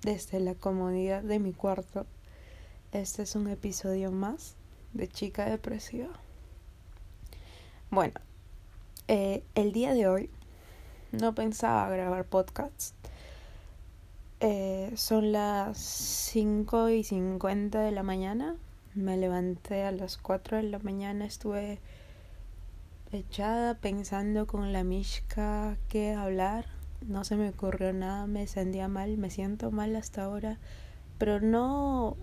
desde la comodidad de mi cuarto. Este es un episodio más de Chica Depresiva. Bueno, eh, el día de hoy no pensaba grabar podcast. Eh, son las 5 y 50 de la mañana. Me levanté a las 4 de la mañana. Estuve echada pensando con la Mishka qué hablar no se me ocurrió nada, me sentía mal, me siento mal hasta ahora, pero no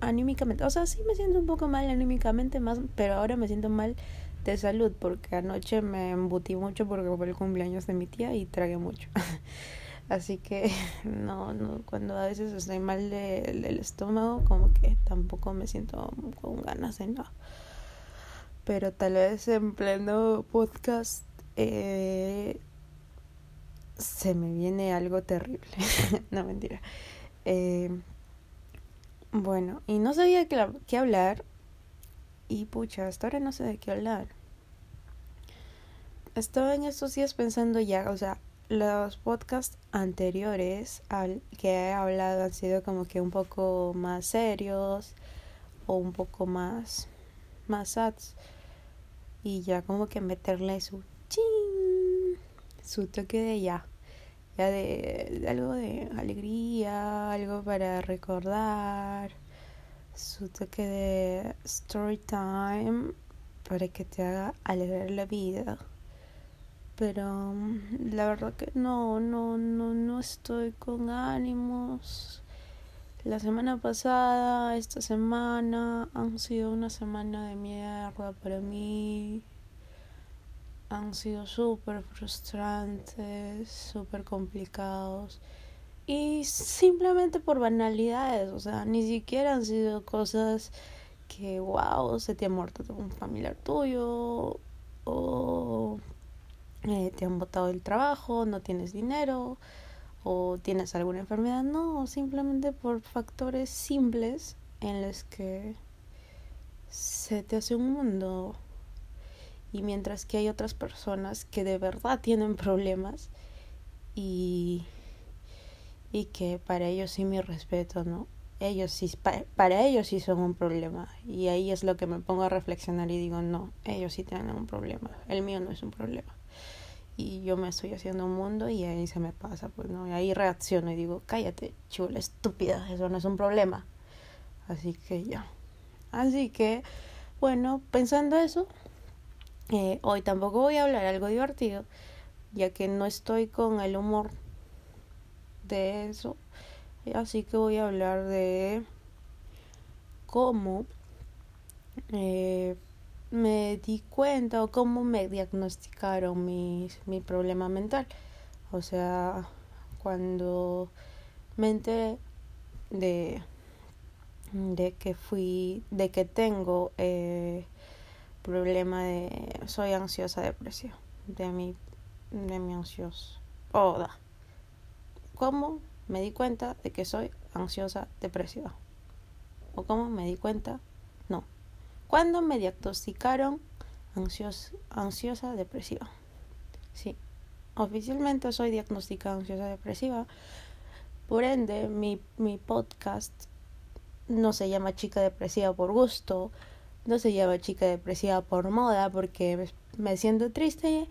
anímicamente, o sea, sí me siento un poco mal anímicamente más, pero ahora me siento mal de salud porque anoche me embutí mucho porque fue el cumpleaños de mi tía y tragué mucho. Así que no, no, cuando a veces estoy mal del estómago, como que tampoco me siento con ganas de nada. Pero tal vez en pleno podcast eh, se me viene algo terrible. no, mentira. Eh, bueno, y no sabía qué, hablar. Y pucha, hasta ahora no sé de qué hablar. Estaba en estos días pensando ya, o sea, los podcasts anteriores al que he hablado han sido como que un poco más serios o un poco más más ads y ya como que meterle su ching su toque de ya de, algo de alegría, algo para recordar, su toque de story time para que te haga alegrar la vida. Pero mm, la verdad que no, no, no, no estoy con ánimos. La semana pasada, esta semana han sido una semana de mierda para mí han sido súper frustrantes, súper complicados y simplemente por banalidades, o sea, ni siquiera han sido cosas que, wow, se te ha muerto un familiar tuyo o eh, te han botado el trabajo, no tienes dinero o tienes alguna enfermedad, no, simplemente por factores simples en los que se te hace un mundo y mientras que hay otras personas que de verdad tienen problemas y, y que para ellos sí mi respeto, ¿no? Ellos sí, para ellos sí son un problema y ahí es lo que me pongo a reflexionar y digo, no, ellos sí tienen un problema, el mío no es un problema. Y yo me estoy haciendo un mundo y ahí se me pasa, pues, ¿no? Y ahí reacciono y digo, cállate, chula, estúpida, eso no es un problema. Así que ya. Así que, bueno, pensando eso, eh, hoy tampoco voy a hablar algo divertido, ya que no estoy con el humor de eso. Así que voy a hablar de cómo eh, me di cuenta o cómo me diagnosticaron mi, mi problema mental. O sea, cuando me enteré de, de que fui, de que tengo eh, problema de soy ansiosa depresiva de mi de mi ansioso oh, cómo me di cuenta de que soy ansiosa depresiva o cómo me di cuenta no. Cuando me diagnosticaron ansiosa, ansiosa depresiva sí. Oficialmente soy diagnosticada ansiosa depresiva. Por ende mi, mi podcast no se llama chica depresiva por gusto no se llama chica depresiva por moda porque me siento triste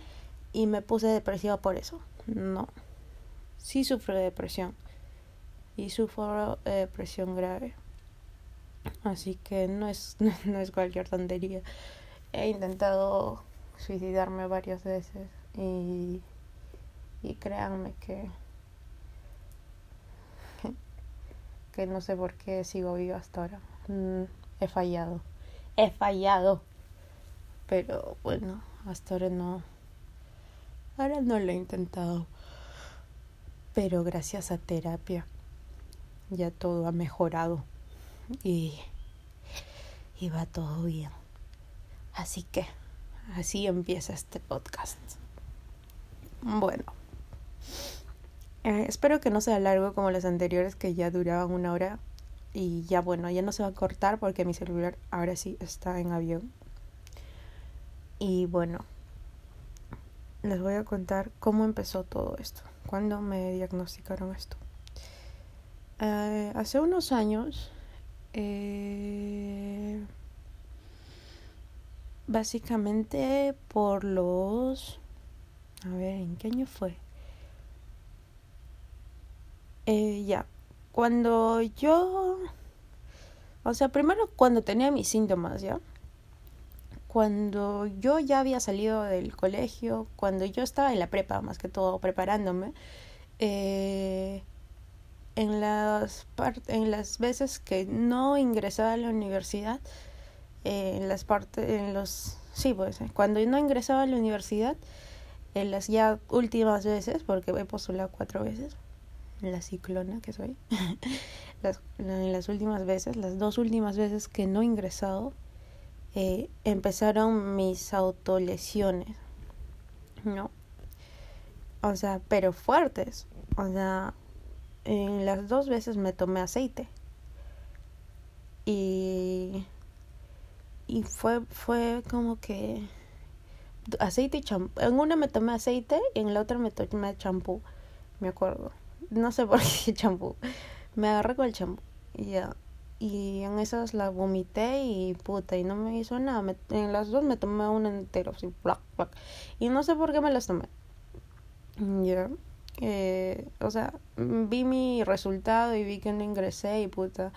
y me puse depresiva por eso. No. Sí sufro de depresión. Y sufro de depresión grave. Así que no es, no es cualquier tontería. He intentado suicidarme varias veces y, y créanme que, que no sé por qué sigo viva hasta ahora. Mm, he fallado he fallado. Pero bueno, hasta ahora no. Ahora no lo he intentado. Pero gracias a terapia ya todo ha mejorado. Y, y va todo bien. Así que así empieza este podcast. Bueno. Eh, espero que no sea largo como los anteriores que ya duraban una hora y ya bueno, ya no se va a cortar porque mi celular ahora sí está en avión. Y bueno, les voy a contar cómo empezó todo esto, cuando me diagnosticaron esto. eh, hace unos años, eh, básicamente por los... A ver, ¿en qué año fue? Eh, ya, cuando yo... O sea, primero cuando tenía mis síntomas, ¿ya? Cuando yo ya había salido del colegio, cuando yo estaba en la prepa, más que todo, preparándome, eh, en las en las veces que no ingresaba a la universidad eh, en las partes en los sí pues eh, cuando no ingresaba a la universidad en las ya últimas veces porque he postulado cuatro veces la ciclona que soy las, las últimas veces las dos últimas veces que no he ingresado eh, empezaron mis autolesiones no o sea pero fuertes o sea en las dos veces me tomé aceite. Y, y fue, fue como que aceite y champú. En una me tomé aceite y en la otra me tomé champú. Me acuerdo. No sé por qué champú. Me agarré con el champú. Y ya. Y en esas la vomité y puta, y no me hizo nada. en las dos me tomé un entero, así, Y no sé por qué me las tomé. Ya. Eh, o sea, vi mi resultado y vi que no ingresé y puta,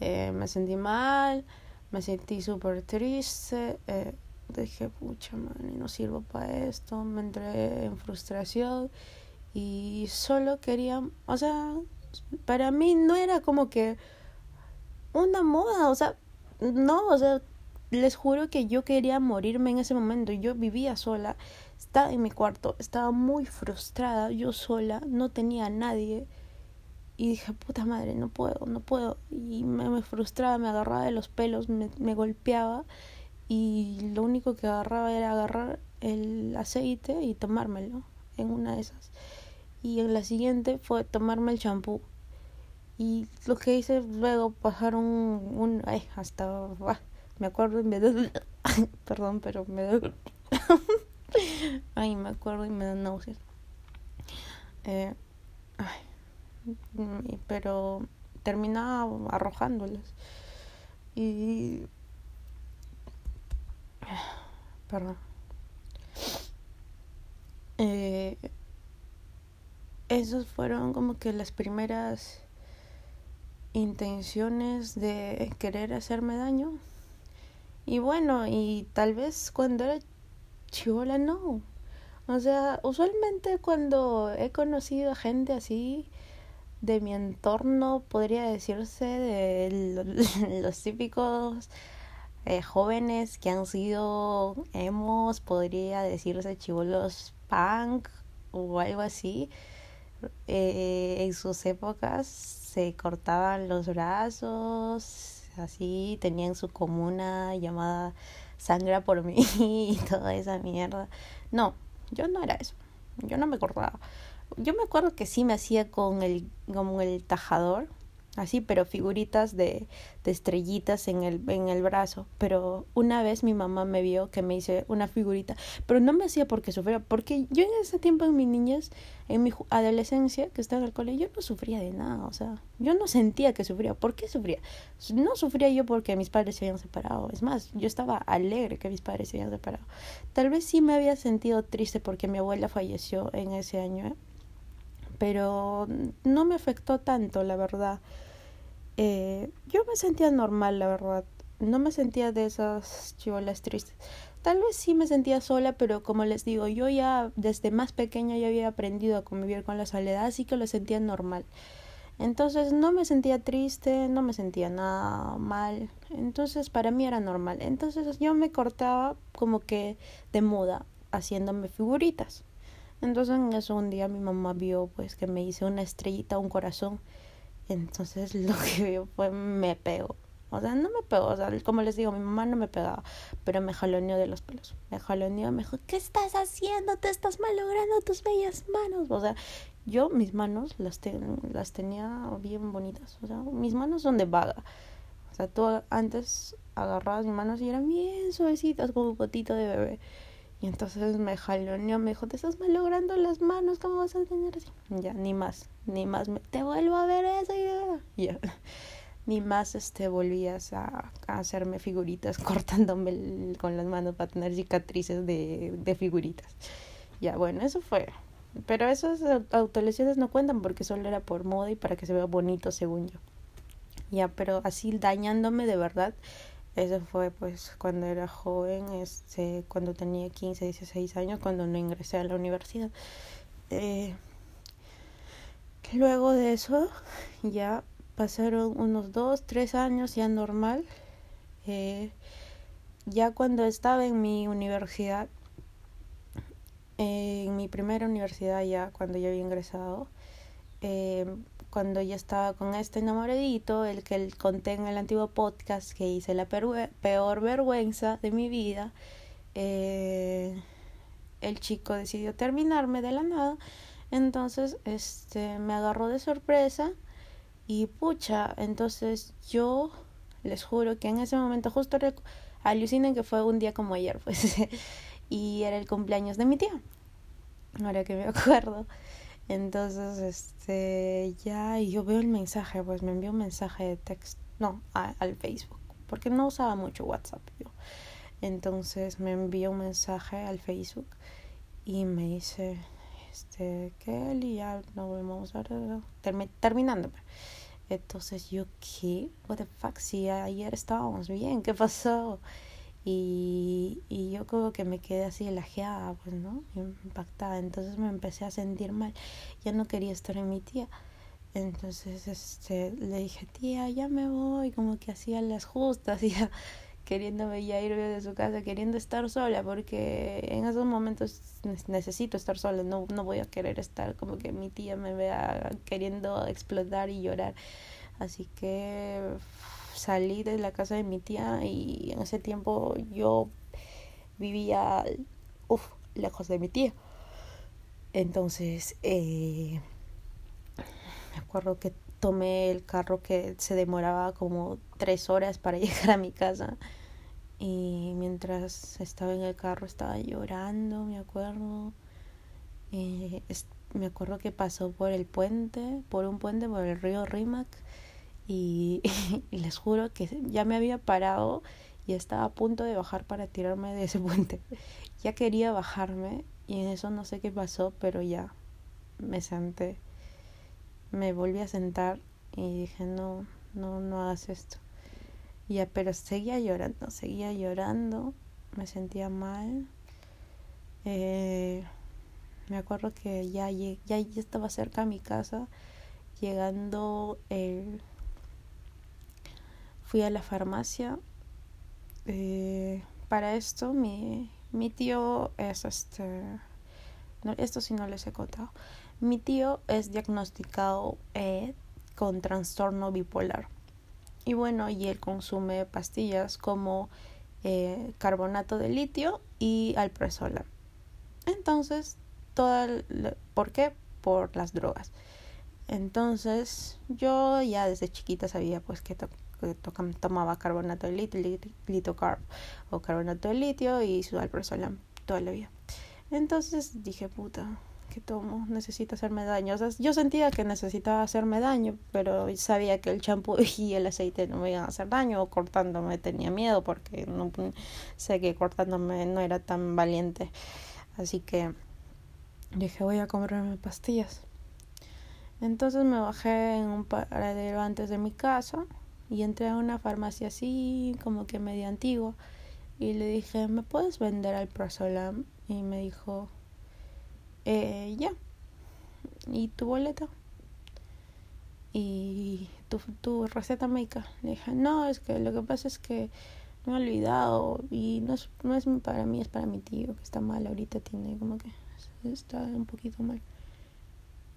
eh, me sentí mal, me sentí súper triste, eh, dije, pucha, man, no sirvo para esto, me entré en frustración y solo quería, o sea, para mí no era como que una moda, o sea, no, o sea, les juro que yo quería morirme en ese momento, yo vivía sola estaba en mi cuarto, estaba muy frustrada, yo sola, no tenía a nadie. Y dije, puta madre, no puedo, no puedo. Y me, me frustraba, me agarraba de los pelos, me, me golpeaba. Y lo único que agarraba era agarrar el aceite y tomármelo en una de esas. Y en la siguiente fue tomarme el champú. Y lo que hice luego pasaron un... ay, hasta... me acuerdo y me... Perdón, pero me... Ay, me acuerdo y me da náuseas. Eh, pero terminaba arrojándolas. Y. Perdón. Eh, esos fueron como que las primeras intenciones de querer hacerme daño. Y bueno, y tal vez cuando era chivola no. O sea, usualmente cuando he conocido a gente así de mi entorno, podría decirse de los típicos eh, jóvenes que han sido hemos, podría decirse chivolos punk o algo así. Eh, en sus épocas se cortaban los brazos, así, tenían su comuna llamada sangra por mí y toda esa mierda. No, yo no era eso. Yo no me acordaba. Yo me acuerdo que sí me hacía con el, como el tajador, así, pero figuritas de, de estrellitas en el, en el brazo. Pero una vez mi mamá me vio que me hice una figurita, pero no me hacía porque sufría, porque yo en ese tiempo en mi niñez, en mi adolescencia, que estaba en el colegio, yo no sufría de nada, o sea, yo no sentía que sufría. ¿Por qué sufría? No sufría yo porque mis padres se habían separado, es más, yo estaba alegre que mis padres se habían separado. Tal vez sí me había sentido triste porque mi abuela falleció en ese año, ¿eh? Pero no me afectó tanto, la verdad. Eh, yo me sentía normal, la verdad. No me sentía de esas chivolas tristes. Tal vez sí me sentía sola, pero como les digo, yo ya desde más pequeña ya había aprendido a convivir con la soledad, así que lo sentía normal. Entonces no me sentía triste, no me sentía nada mal. Entonces para mí era normal. Entonces yo me cortaba como que de moda, haciéndome figuritas. Entonces en eso un día mi mamá vio pues que me hice una estrellita, un corazón. Entonces lo que vio fue me pegó. O sea, no me pegó, o sea, como les digo, mi mamá no me pegaba, pero me jaloneó de los pelos. Me jaloneó, me dijo, ¿qué estás haciendo? Te estás malogrando tus bellas manos. O sea, yo mis manos las, las tenía bien bonitas. O sea, mis manos son de vaga. O sea, tú antes agarrabas mis manos y eran bien suavecitas como un potito de bebé. Y entonces me jaloneó, me dijo, te estás malogrando las manos, ¿cómo vas a tener así? Ya, ni más, ni más, te vuelvo a ver eso. Ya. Ni más este volvías a, hacerme figuritas cortándome con las manos para tener cicatrices de, de figuritas. Ya, bueno, eso fue. Pero esas autolesiones no cuentan porque solo era por moda y para que se vea bonito, según yo. Ya, pero así dañándome de verdad, eso fue pues cuando era joven, este, cuando tenía 15, 16 años, cuando no ingresé a la universidad. Eh, luego de eso, ya pasaron unos 2, 3 años ya normal. Eh, ya cuando estaba en mi universidad, en mi primera universidad ya, cuando yo había ingresado, eh, cuando yo estaba con este enamoradito, el que conté en el antiguo podcast que hice la peor vergüenza de mi vida, eh, el chico decidió terminarme de la nada, entonces este me agarró de sorpresa y pucha, entonces yo les juro que en ese momento justo alucinen que fue un día como ayer, pues, y era el cumpleaños de mi tía, ahora que me acuerdo. Entonces, este, ya, y yo veo el mensaje, pues me envió un mensaje de texto, no, al Facebook, porque no usaba mucho WhatsApp yo. Entonces me envió un mensaje al Facebook y me dice, este, Kelly, ya no vamos a ver, terminando. Pues. Entonces yo, ¿qué? What the fuck, si ayer estábamos bien, ¿qué pasó? Y, y yo como que me quedé así elajeada, pues, ¿no? Impactada. Entonces me empecé a sentir mal. Ya no quería estar en mi tía. Entonces este, le dije, tía, ya me voy. Como que hacía las justas, ya queriéndome ya ir de su casa, queriendo estar sola, porque en esos momentos necesito estar sola, no, no voy a querer estar como que mi tía me vea queriendo explotar y llorar. Así que salí de la casa de mi tía y en ese tiempo yo vivía uf, lejos de mi tía. Entonces, eh, me acuerdo que tomé el carro que se demoraba como tres horas para llegar a mi casa. Y mientras estaba en el carro estaba llorando, me acuerdo. Eh, me acuerdo que pasó por el puente, por un puente, por el río Rimac y, les juro que ya me había parado y estaba a punto de bajar para tirarme de ese puente. Ya quería bajarme y en eso no sé qué pasó, pero ya me senté. Me volví a sentar y dije, no, no, no hagas esto. Ya, pero seguía llorando, seguía llorando, me sentía mal. Eh, me acuerdo que ya, ya, ya estaba cerca a mi casa, llegando el fui a la farmacia. Eh, para esto mi, mi tío es este... No, esto sí no les he contado. Mi tío es diagnosticado eh, con trastorno bipolar. Y bueno, y él consume pastillas como eh, carbonato de litio y alprazolam. Entonces, toda ¿por qué? Por las drogas. Entonces, yo ya desde chiquita sabía pues que tomaba carbonato de litio, litocarb o carbonato de litio y alprazolam toda la vida. Entonces dije, puta, ¿qué tomo? Necesito hacerme daño. O sea, yo sentía que necesitaba hacerme daño, pero sabía que el champú y el aceite no me iban a hacer daño, o cortándome tenía miedo porque no sé que cortándome no era tan valiente. Así que dije, voy a comprarme pastillas. Entonces me bajé en un paradero antes de mi casa y entré a una farmacia así como que medio antigua y le dije, ¿me puedes vender al Prazolam? Y me dijo, eh, ya. ¿Y tu boleta? Y tu, tu receta médica. Le dije, no, es que lo que pasa es que me he olvidado y no es, no es para mí, es para mi tío que está mal ahorita, tiene como que está un poquito mal.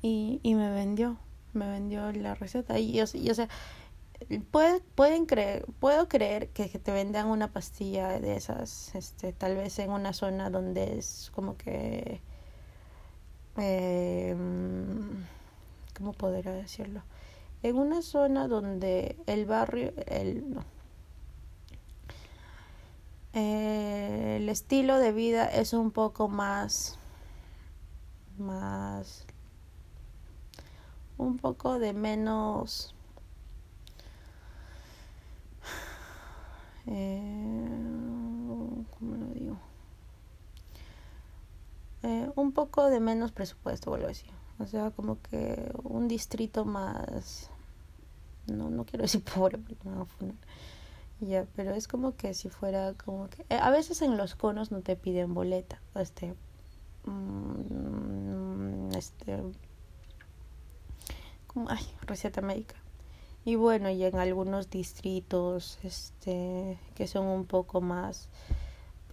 Y, y me vendió, me vendió la receta. Y yo, yo o sea, pueden creer, puedo creer que, te vendan una pastilla de esas, este, tal vez en una zona donde es como que, eh, ¿cómo podría decirlo? En una zona donde el barrio, el, no, el estilo de vida es un poco más, más, un poco de menos eh, ¿cómo lo digo? Eh, un poco de menos presupuesto, vuelvo a decir. O sea, como que un distrito más, no, no quiero decir pobre, ya, pero es como que si fuera como que, eh, a veces en los conos no te piden boleta, este, mm, este, como, ay, receta médica. Y bueno, y en algunos distritos, este, que son un poco más,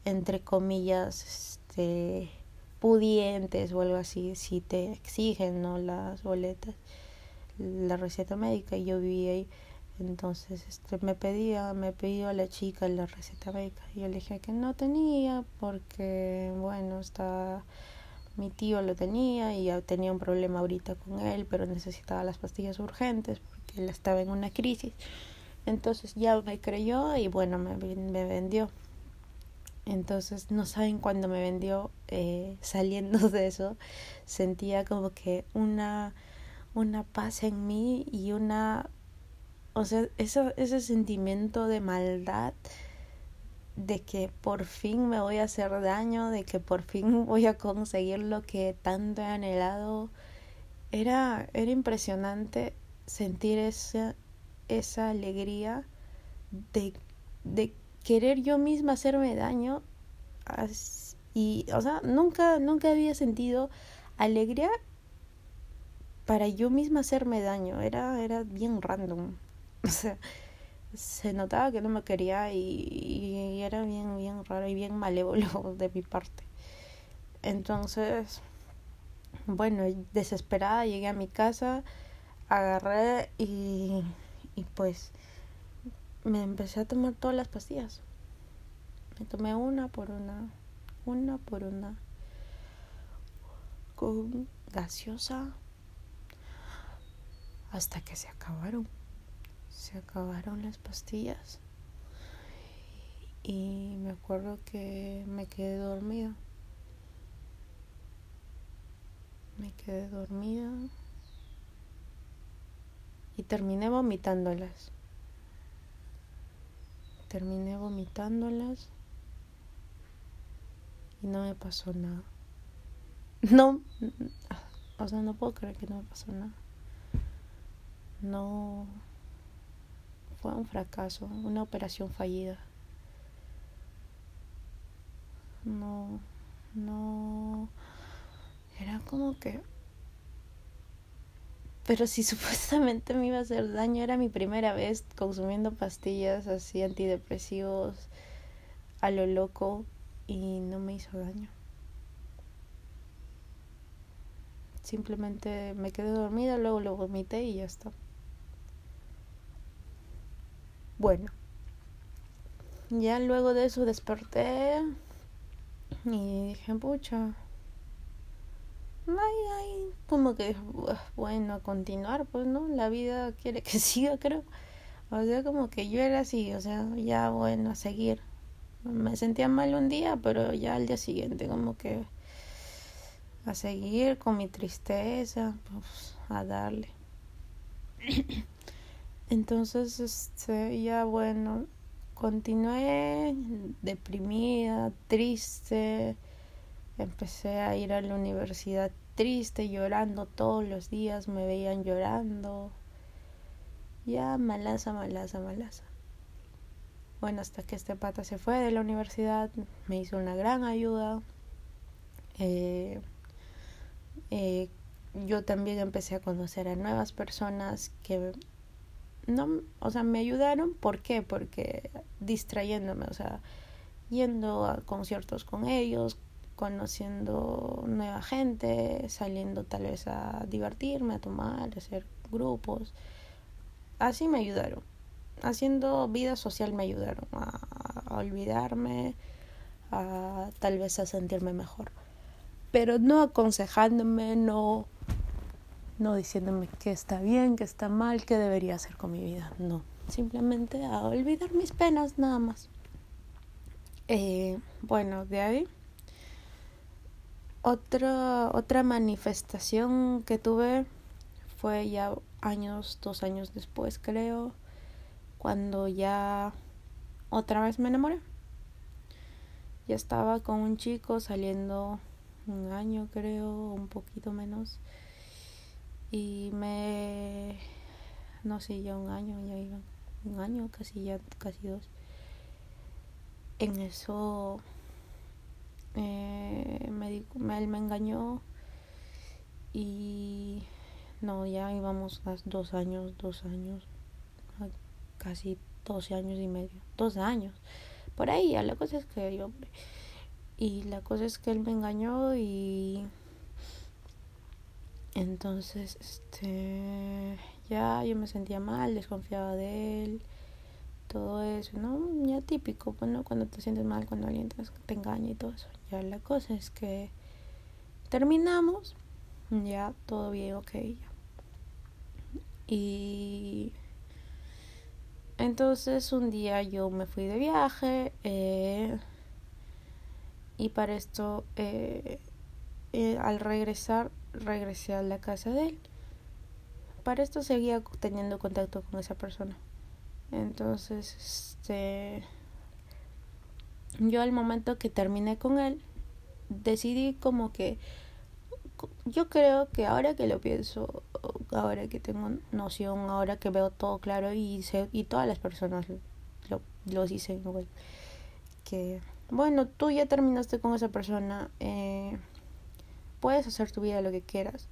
entre comillas, este, pudientes o algo así, si te exigen, ¿no? Las boletas, la receta médica, y yo vi ahí. Entonces, este, me pedía, me pidió la chica la receta médica. Yo le dije que no tenía, porque, bueno, está, mi tío lo tenía y ya tenía un problema ahorita con él, pero necesitaba las pastillas urgentes él estaba en una crisis. Entonces ya me creyó y bueno, me, me vendió. Entonces, no saben cuándo me vendió, eh, saliendo de eso, sentía como que una, una paz en mí y una, o sea, eso, ese sentimiento de maldad, de que por fin me voy a hacer daño, de que por fin voy a conseguir lo que tanto he anhelado, era, era impresionante sentir esa, esa alegría de, de querer yo misma hacerme daño y o sea nunca nunca había sentido alegría para yo misma hacerme daño. Era era bien random. O sea se notaba que no me quería y, era bien bien raro y bien malévolo de mi parte. Entonces bueno desesperada llegué a mi casa agarré y, y pues me empecé a tomar todas las pastillas. Me tomé una por una, una por una, con gaseosa, hasta que se acabaron. Se acabaron las pastillas. Y me acuerdo que me quedé dormida. Me quedé dormida y terminé vomitándolas terminé vomitándolas y no me pasó nada. No, o sea, no puedo creer que no me pasó nada. No, fue un fracaso, una operación fallida. No, no, era como que pero si supuestamente me iba a hacer daño, era mi primera vez consumiendo pastillas así antidepresivos a lo loco y no me hizo daño. Simplemente me quedé dormida, luego lo vomité y ya está. Bueno, ya luego de eso desperté y dije, pucha, ay, ay, como que, bueno, a continuar, pues, ¿no? La vida quiere que siga, creo. O sea, como que yo era así, o sea, ya, bueno, a seguir. Me sentía mal un día, pero ya al día siguiente, como que a seguir con mi tristeza, pues, a darle. Entonces, este, ya, bueno, continué deprimida, triste Empecé a ir a la universidad triste, llorando todos los días, me veían llorando. Ya, malaza, malaza, malaza. Bueno, hasta que este pata se fue de la universidad, me hizo una gran ayuda. Eh, eh, yo también empecé a conocer a nuevas personas que no, o sea, me ayudaron. ¿Por qué? Porque distrayéndome, o sea, yendo a conciertos con ellos, conociendo nueva gente, saliendo tal vez a divertirme, a tomar, a hacer grupos. Así me ayudaron. Haciendo vida social me ayudaron a, olvidarme, a tal vez a sentirme mejor. Pero no aconsejándome, no, no diciéndome que está bien, que está mal, que debería hacer con mi vida. No, simplemente a olvidar mis penas nada más. Eh, bueno, de ahí otra, otra manifestación que tuve fue ya años, dos años después creo, cuando ya otra vez me enamoré. Ya estaba con un chico saliendo un año creo, un poquito menos. Y me... No sé, ya un año, ya iba. Un año, casi ya, casi dos. En eso... Eh, me, él me engañó y no, ya íbamos a dos años, dos años, casi doce años y medio, dos años, por ahí, ya la cosa es que yo, y la cosa es que él me engañó y entonces, este, ya yo me sentía mal, desconfiaba de él, todo eso, ¿no? Ya típico, bueno, cuando te sientes mal, cuando alguien te engaña y todo eso. Ya la cosa es que terminamos, ya todo bien, ok, ya. Y entonces un día yo me fui de viaje eh, y para esto eh, eh, al regresar regresé a la casa de él. Para esto seguía teniendo contacto con esa persona. Entonces, este yo al momento que terminé con él decidí como que yo creo que ahora que lo pienso, ahora que tengo noción, ahora que veo todo claro y, y todas las personas lo, lo dicen, que bueno, tú ya terminaste con esa persona, eh, puedes hacer tu vida lo que quieras.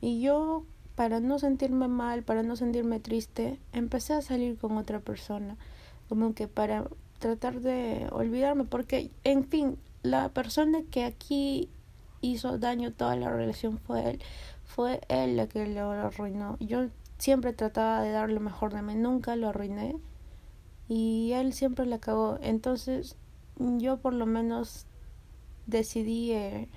Y yo, para no sentirme mal, para no sentirme triste, empecé a salir con otra persona, como que para tratar de olvidarme, porque, en fin, la persona que aquí hizo daño toda la relación fue él. Fue él la que lo arruinó. Yo siempre trataba de dar lo mejor de mí, nunca lo arruiné. Y él siempre la cagó. Entonces yo por lo menos decidí eh,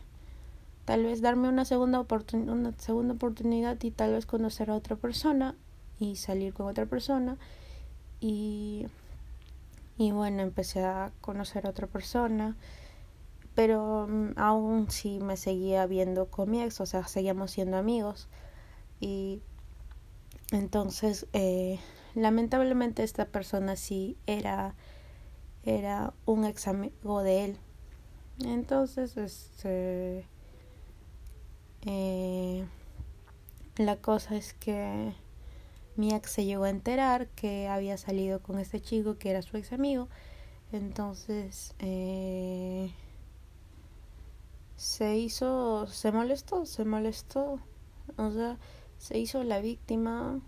tal vez darme una segunda, oportunidad una segunda oportunidad y tal vez conocer a otra persona y salir con otra persona. Y, y bueno, empecé a conocer a otra persona pero mm, aún sí me seguía viendo con mi ex, o sea, seguíamos siendo amigos. Y entonces, eh, lamentablemente esta persona sí era, era un ex amigo de él. Entonces, este, eh, la cosa es que mi ex se llegó a enterar que había salido con este chico que era su ex amigo. Entonces, eh, se hizo, se molestó, se molestó, o sea, se hizo la víctima,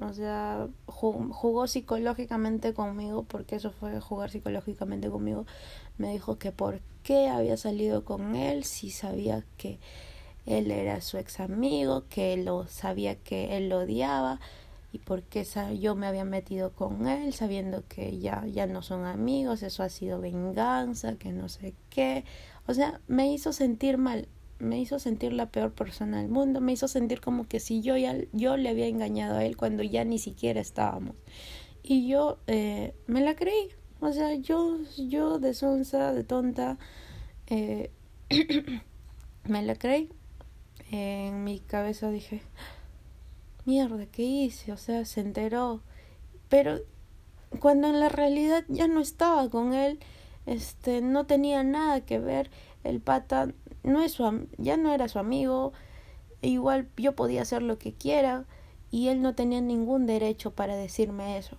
o sea, jugó psicológicamente conmigo, porque eso fue jugar psicológicamente conmigo, me dijo que por qué había salido con él, si sabía que él era su ex amigo, que lo sabía que él lo odiaba y por qué yo me había metido con él sabiendo que ya ya no son amigos, eso ha sido venganza, que no sé qué. O sea, me hizo sentir mal, me hizo sentir la peor persona del mundo, me hizo sentir como que si yo ya yo le había engañado a él cuando ya ni siquiera estábamos. Y yo eh, me la creí, o sea, yo, yo de sonsa, de tonta, eh, me la creí. En mi cabeza dije, mierda, ¿qué hice? O sea, se enteró. Pero cuando en la realidad ya no estaba con él, este no tenía nada que ver. El pata no es su ya no era su amigo. Igual yo podía hacer lo que quiera y él no tenía ningún derecho para decirme eso.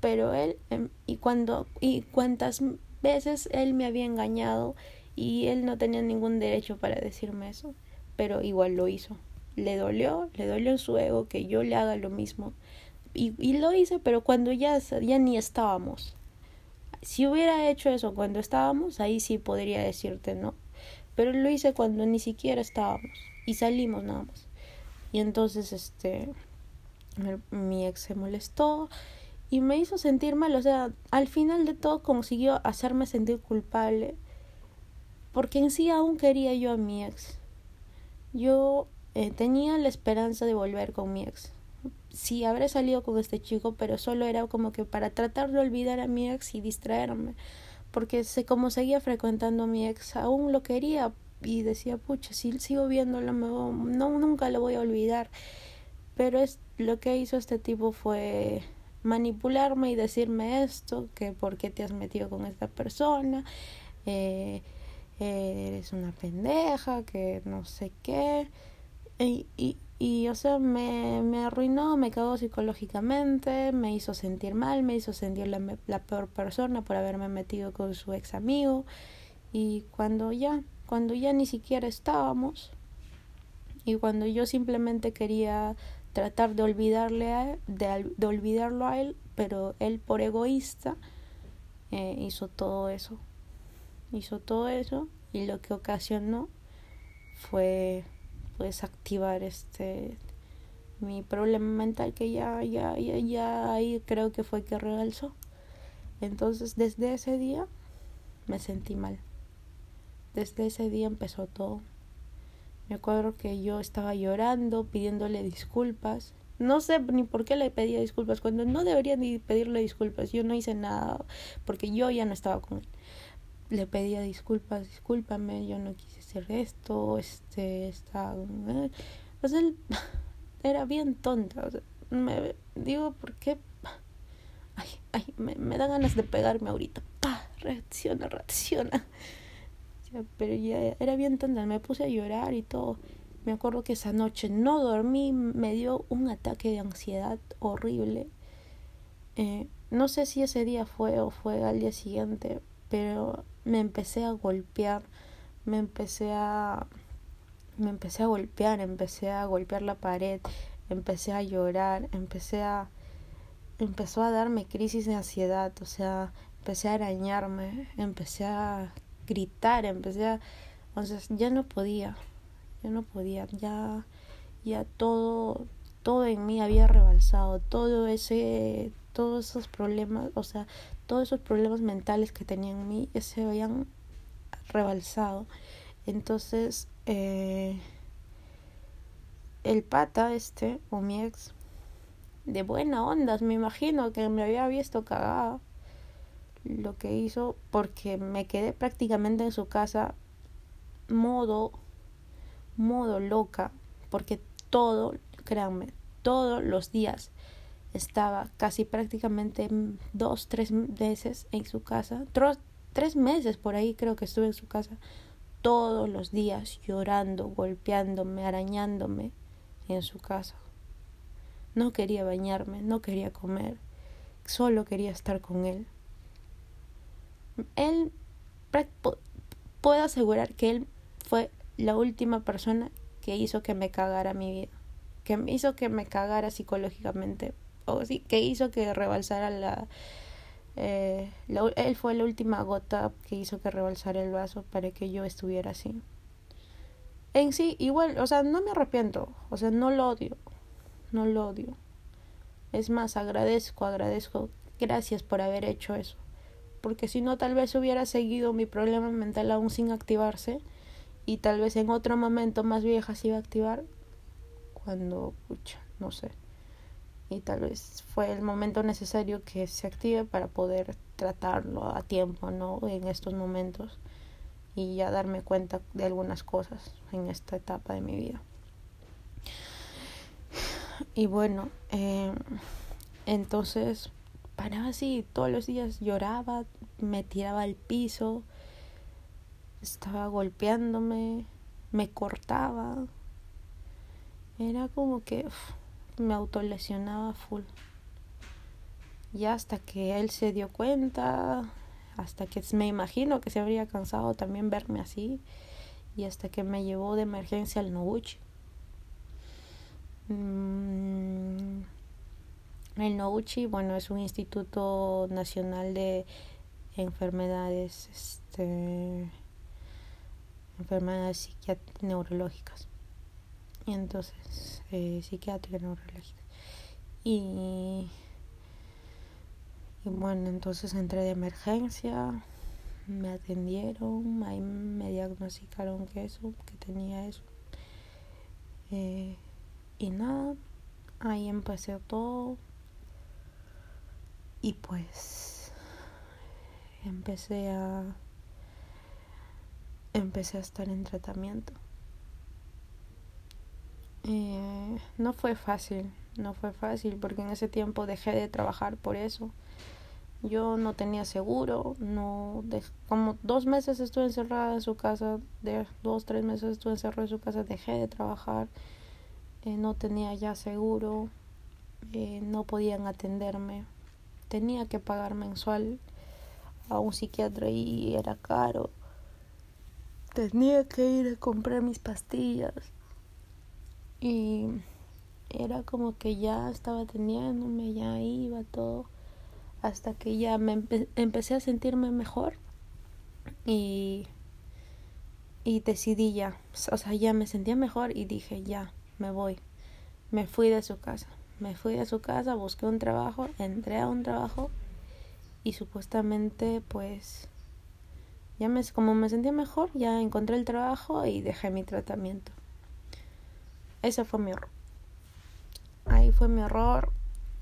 Pero él em, y cuando y cuántas veces él me había engañado y él no tenía ningún derecho para decirme eso pero igual lo hizo le dolió le dolió en su ego que yo le haga lo mismo y, y lo hice pero cuando ya ya ni estábamos si hubiera hecho eso cuando estábamos, ahí sí podría decirte no. Pero lo hice cuando ni siquiera estábamos y salimos nada más. Y entonces este mi ex se molestó y me hizo sentir mal, o sea, al final de todo consiguió hacerme sentir culpable porque en sí aún quería yo a mi ex. Yo eh, tenía la esperanza de volver con mi ex sí habré salido con este chico, pero solo era como que para tratar de olvidar a mi ex y distraerme, porque sé como seguía frecuentando a mi ex, aún lo quería y decía, pucha, si sigo viéndolo, no, nunca lo voy a olvidar. Pero es lo que hizo este tipo fue manipularme y decirme esto, que por qué te has metido con esta persona, eh, eres una pendeja, que no sé qué. Y, y, y o sea, me, me arruinó, me cagó psicológicamente, me hizo sentir mal, me hizo sentir la, la peor persona por haberme metido con su ex amigo. Y cuando ya, cuando ya ni siquiera estábamos, y cuando yo simplemente quería tratar de olvidarle a de, de olvidarlo a él, pero él por egoísta eh, hizo todo eso. Hizo todo eso y lo que ocasionó fue pues activar este mi problema mental que ya ya ya, ya ahí creo que fue que realzó. Entonces, desde ese día me sentí mal. Desde ese día empezó todo. Me acuerdo que yo estaba llorando, pidiéndole disculpas. No sé ni por qué le pedía disculpas, cuando no debería ni pedirle disculpas. Yo no hice nada porque yo ya no estaba con él. Le pedía disculpas, discúlpame, yo no quise hacer esto, este, está... Eh. O sea, él era bien tonta. O sea, me digo, ¿por qué? Ay, ay, me, me da ganas de pegarme ahorita. ¡Pah! Reacciona, reacciona pero ya era bien tonta, me puse a llorar y todo. Me acuerdo que esa noche no dormí, me dio un ataque de ansiedad horrible. Eh, no sé si ese día fue o fue al día siguiente, pero me empecé a golpear, me empecé a me empecé a golpear, empecé a golpear la pared, empecé a llorar, empecé a empezó a darme crisis de ansiedad, o sea, empecé a arañarme, empecé a gritar, empecé a, entonces ya no podía, ya no podía, ya, ya todo, todo en mí había rebalsado, todo ese, todos esos problemas, o sea, todos esos problemas mentales que tenía en mí se habían rebalsado. Entonces, eh, el pata este, o mi ex, de buena onda, me imagino que me había visto cagada lo que hizo porque me quedé prácticamente en su casa modo modo loca porque todo créanme todos los días estaba casi prácticamente dos tres meses en su casa. Tres, tres meses por ahí creo que estuve en su casa todos los días llorando golpeándome arañándome en su casa. No quería bañarme no quería comer solo quería estar con él. Él puedo asegurar que él fue la última persona que hizo que me cagara mi vida, que hizo que me cagara psicológicamente, o sí, que hizo que rebalsara la, eh, él fue la última gota que hizo que rebalsara el vaso para que yo estuviera así. En sí, igual, o sea, no me arrepiento, o sea, no lo odio, no lo odio. Es más, agradezco, agradezco, gracias por haber hecho eso porque si no tal vez hubiera seguido mi problema mental aún sin activarse y tal vez en otro momento más vieja se iba a activar cuando, pucha, no sé. Y tal vez fue el momento necesario que se active para poder tratarlo a tiempo, ¿no? En estos momentos y ya darme cuenta de algunas cosas en esta etapa de mi vida. Y bueno, eh, entonces paraba así, todos los días lloraba, me tiraba al piso, estaba golpeándome, me cortaba. Era como que me autolesionaba full. Ya hasta que él se dio cuenta, hasta que me imagino que se habría cansado también verme así, y hasta que me llevó de emergencia al Noguchi. Mm, el Noguchi, bueno, es un instituto nacional de enfermedades, este, enfermedades neurológicas. Y entonces, eh, psiquiátricas neurológicas. Y, y bueno, entonces entré de emergencia, me atendieron, ahí me diagnosticaron que eso, que tenía eso. Eh, y nada, ahí empecé todo y pues empecé a empecé a estar en tratamiento eh, no fue fácil, no fue fácil porque en ese tiempo dejé de trabajar por eso. Yo no tenía seguro, no como dos meses estuve encerrada en su casa, de dos, tres meses estuve encerrada en su casa, dejé de trabajar, eh, no tenía ya seguro, eh, no podían atenderme, tenía que pagar mensual a un psiquiatra y era caro, tenía que ir a comprar mis pastillas y era como que ya estaba teniéndome, ya iba todo hasta que ya me empecé a sentirme mejor y, y decidí ya, o sea, ya me sentía mejor y dije, ya, me voy. Me fui de su casa, me fui de su casa, busqué un trabajo, entré a un trabajo y supuestamente pues ya me, como me sentía mejor, ya encontré el trabajo y dejé mi tratamiento. Ese fue mi error. Ahí fue mi error.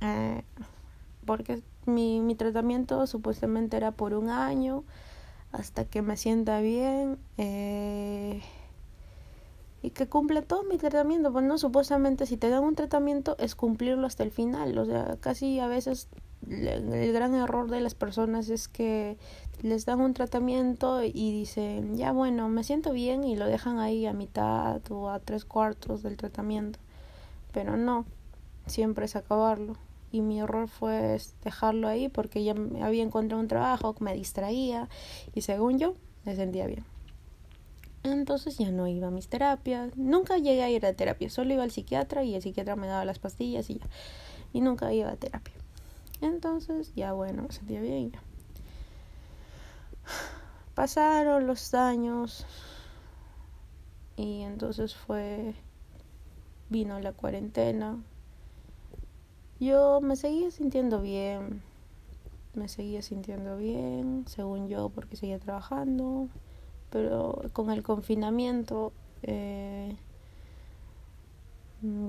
Eh, porque mi, mi tratamiento supuestamente era por un año hasta que me sienta bien eh, y que cumpla todo mi tratamiento. Pues no, supuestamente si te dan un tratamiento es cumplirlo hasta el final. O sea, casi a veces el gran error de las personas es que les dan un tratamiento y dicen, ya bueno, me siento bien y lo dejan ahí a mitad o a tres cuartos del tratamiento. Pero no, siempre es acabarlo y mi error fue dejarlo ahí porque ya había encontrado un trabajo me distraía y según yo me sentía bien. Entonces ya no iba a mis terapias, nunca llegué a ir a terapia, solo iba al psiquiatra y el psiquiatra me daba las pastillas y ya, y nunca iba a terapia. Entonces ya bueno, me sentía bien ya. Pasaron los años y entonces fue, vino la cuarentena, yo me seguía sintiendo bien, me seguía sintiendo bien, según yo, porque seguía trabajando, pero con el confinamiento eh,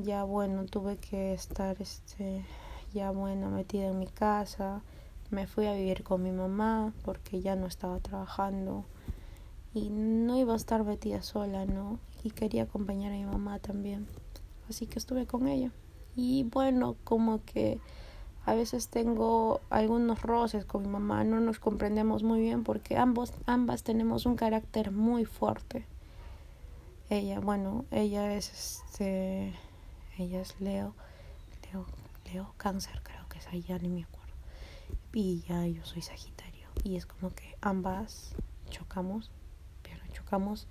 ya bueno, tuve que estar este ya bueno metida en mi casa, me fui a vivir con mi mamá porque ya no estaba trabajando y no iba a estar metida sola, ¿no? Y quería acompañar a mi mamá también. Así que estuve con ella. Y bueno, como que a veces tengo algunos roces con mi mamá, no nos comprendemos muy bien porque ambos, ambas tenemos un carácter muy fuerte. Ella, bueno, ella es este, ella es Leo, Leo, Leo Cáncer creo que es allá, ni me acuerdo. Y ya yo soy Sagitario. Y es como que ambas chocamos, pero chocamos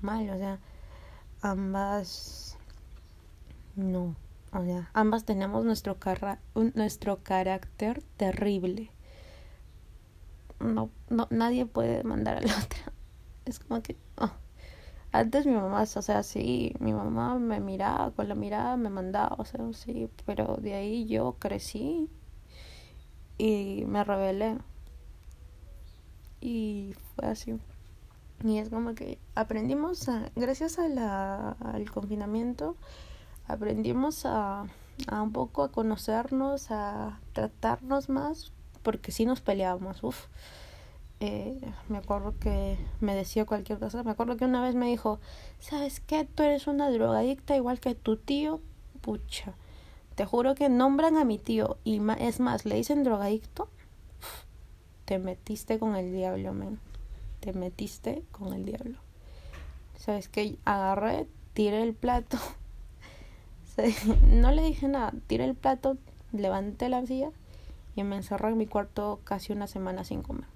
mal, o sea, ambas no ambas tenemos nuestro, nuestro carácter terrible. No, no, nadie puede mandar a la otra. Es como que... Oh. Antes mi mamá, o sea, sí, mi mamá me miraba, con la mirada me mandaba, o sea, sí, pero de ahí yo crecí y me rebelé. Y fue así. Y es como que aprendimos, a, gracias a al confinamiento, aprendimos a, un poco a conocernos, a tratarnos más, porque si nos peleábamos, uff. Eh, me acuerdo que me decía cualquier cosa. Me acuerdo que una vez me dijo, ¿sabes qué? Tú eres una drogadicta igual que tu tío. Pucha, te juro que nombran a mi tío y es más, le dicen drogadicto. te metiste con el diablo, men. Te metiste con el diablo. ¿Sabes qué? Agarré, tiré el plato no le dije nada, tiré el plato, levanté la silla y me encerré en mi cuarto casi una semana sin comer.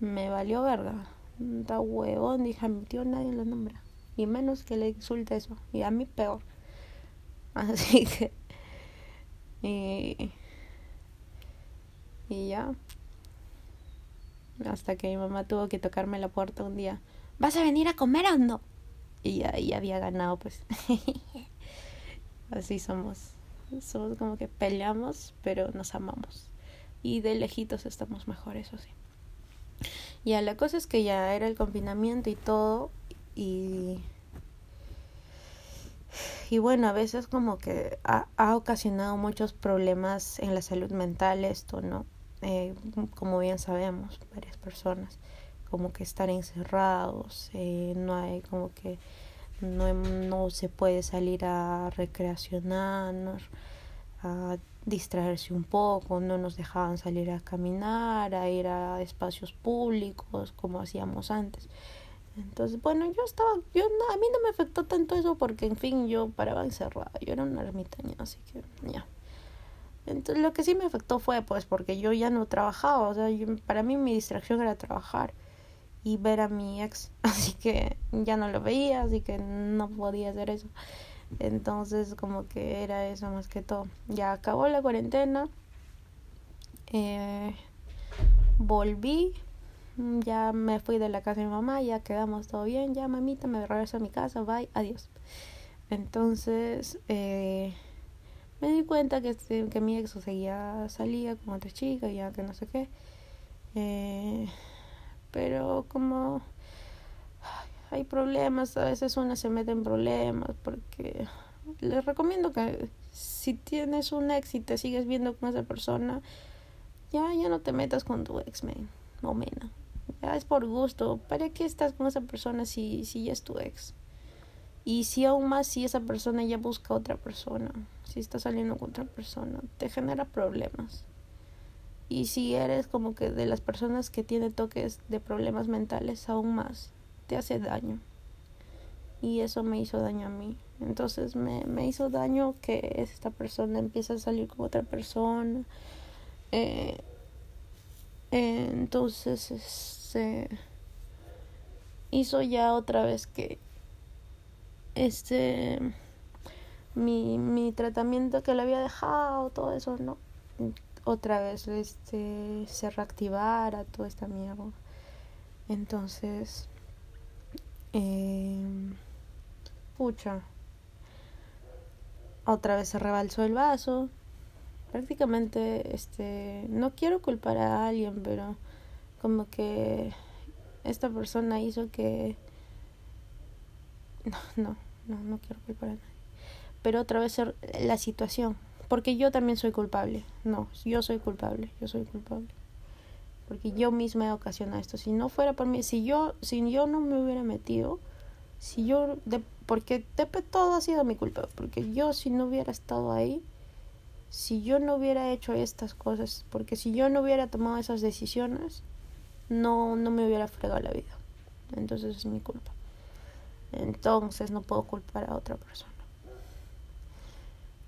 Me valió verga. Da huevón, dije a mi tío nadie lo nombra. Y menos que le insulte eso. Y a mí peor. Así que. Y, y ya. Hasta que mi mamá tuvo que tocarme la puerta un día. ¿Vas a venir a comer o no? Y ya había ganado, pues. Así somos. Somos como que peleamos, pero nos amamos. Y de lejitos estamos mejor, eso sí. Ya, la cosa es que ya era el confinamiento y todo. Y. Y bueno, a veces como que ha, ha ocasionado muchos problemas en la salud mental esto, ¿no? Eh, como bien sabemos, varias personas, como que estar encerrados, eh, no hay como que no, no se puede salir a recreacionar, a distraerse un poco, no nos dejaban salir a caminar, a ir a espacios públicos como hacíamos antes. Entonces, bueno, yo estaba, yo no, a mí no me afectó tanto eso porque, en fin, yo paraba encerrada, yo era una ermitaña, así que ya. Entonces, lo que sí me afectó fue, pues, porque yo ya no trabajaba, o sea, para mí mi distracción era trabajar y ver a mi ex, así que ya no lo veía, así que no podía hacer eso. Entonces, como que era eso más que todo. Ya acabó la cuarentena, eh, volví ya me fui de la casa de mi mamá, ya quedamos todo bien, ya mamita, me regreso a mi casa, bye, adiós. Entonces, eh, me di cuenta que, este, que mi ex seguía, salía con otra chica, ya que no sé qué. Eh, pero como hay problemas, a veces una se mete en problemas, porque les recomiendo que si tienes un ex y te sigues viendo con esa persona, ya, ya no te metas con tu ex, man, o mena es por gusto. ¿Para qué estás con esa persona si, si ya es tu ex? Y si aún más si esa persona ya busca otra persona, si está saliendo con otra persona, te genera problemas. Y si eres como que de las personas que tiene toques de problemas mentales, aún más, te hace daño. Y eso me hizo daño a mí. Entonces me, me hizo daño que esta persona empieza a salir con otra persona. Eh, entonces, este hizo ya otra vez que este mi, mi tratamiento que le había dejado, todo eso, ¿no? Otra vez este se reactivara toda esta mierda. Entonces, eh, pucha, otra vez se rebalsó el vaso, prácticamente este no quiero culpar a alguien pero como que esta persona hizo que no no no no quiero culpar a nadie. Pero otra vez la situación porque yo también soy culpable no yo soy culpable yo soy culpable porque yo misma he ocasionado esto si no fuera por mí si yo si yo no me hubiera metido si yo porque todo ha sido mi culpa porque yo si no hubiera estado ahí si yo no hubiera hecho estas cosas, porque si yo no hubiera tomado esas decisiones, no, no me hubiera fregado la vida. Entonces es mi culpa. Entonces no puedo culpar a otra persona.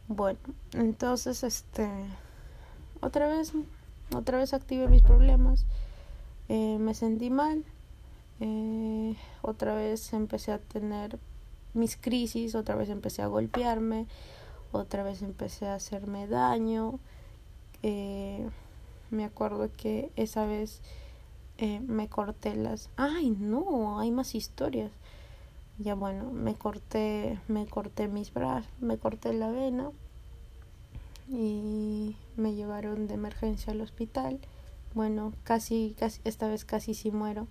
Bueno, entonces este otra vez otra vez activé mis problemas. Eh, me sentí mal. Eh, otra vez empecé a tener mis crisis, otra vez empecé a golpearme otra vez empecé a hacerme daño. Eh, me acuerdo que esa vez eh, me corté las... Ay, no, hay más historias. Ya bueno, me corté, me corté mis brazos, me corté la vena y me llevaron de emergencia al hospital. Bueno, casi, casi, esta vez casi sí muero.